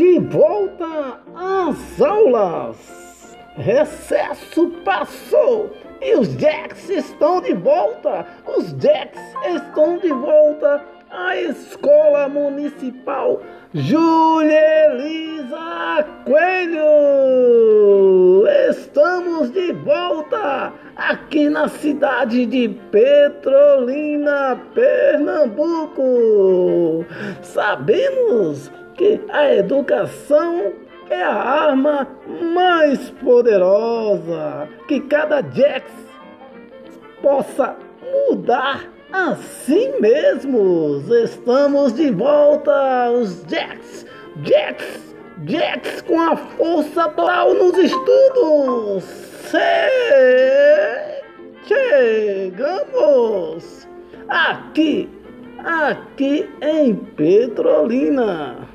De volta às aulas! Recesso passou e os Jacks estão de volta! Os Jacks estão de volta à Escola Municipal Júlia Elisa Coelho! Estamos de volta aqui na cidade de Petrolina, Pernambuco! Sabemos que a educação é a arma mais poderosa que cada Jax possa mudar a si mesmos. Estamos de volta, os Jacks, Jacks, Jacks com a força total nos estudos. Chegamos aqui aqui em Petrolina.